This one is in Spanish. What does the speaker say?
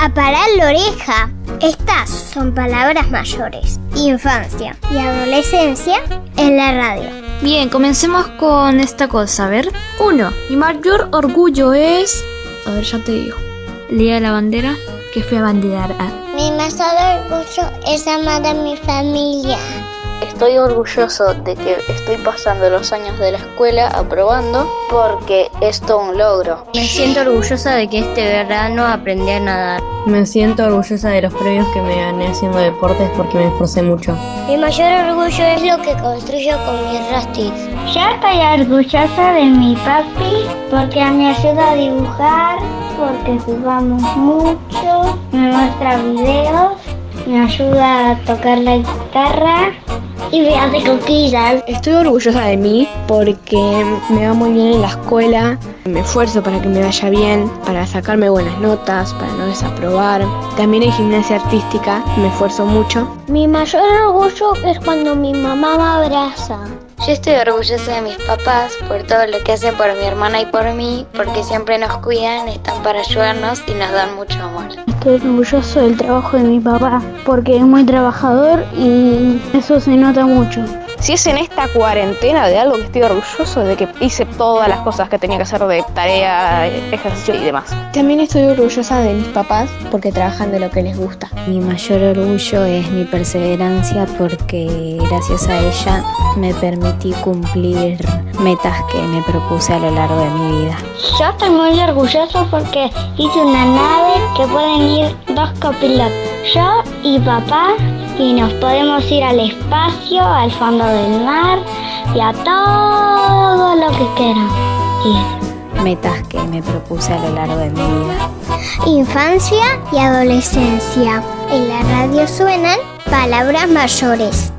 A parar la oreja. Estas son palabras mayores. Infancia y adolescencia en la radio. Bien, comencemos con esta cosa. A ver. Uno. Mi mayor orgullo es. A ver, ya te digo. El día de la bandera que fui a banderar a. Mi mayor orgullo es amar a mi familia. Estoy orgulloso de que estoy pasando los años de la escuela aprobando porque es todo un logro. Me siento orgullosa de que este verano aprendí a nadar. Me siento orgullosa de los premios que me gané haciendo deportes porque me esforcé mucho. Mi mayor orgullo es lo que construyo con mis rastis. Yo estoy orgullosa de mi papi porque me ayuda a dibujar, porque jugamos mucho, me muestra videos, me ayuda a tocar la guitarra y me hace cosquillas. Estoy orgullosa de mí porque me va muy bien en la escuela, me esfuerzo para que me vaya bien, para sacarme buenas notas, para no desaprobar. También en gimnasia artística me esfuerzo mucho. Mi mayor orgullo es cuando mi mamá me abraza. Yo estoy orgullosa de mis papás por todo lo que hacen por mi hermana y por mí, porque siempre nos cuidan, están para ayudarnos y nos dan mucho amor. Estoy orgulloso del trabajo de mi papá porque es muy trabajador y eso se nota mucho. Si es en esta cuarentena de algo que estoy orgulloso de que hice todas las cosas que tenía que hacer de tarea, ejercicio y demás. También estoy orgullosa de mis papás porque trabajan de lo que les gusta. Mi mayor orgullo es mi perseverancia porque gracias a ella me permití cumplir metas que me propuse a lo largo de mi vida. Yo estoy muy orgulloso porque hice una nave que pueden ir dos copilotos, yo y papá, y nos podemos ir al espacio, al fondo del mar y a todo lo que quieran ir. Metas que me propuse a lo largo de mi vida. Infancia y adolescencia. En la radio suenan palabras mayores.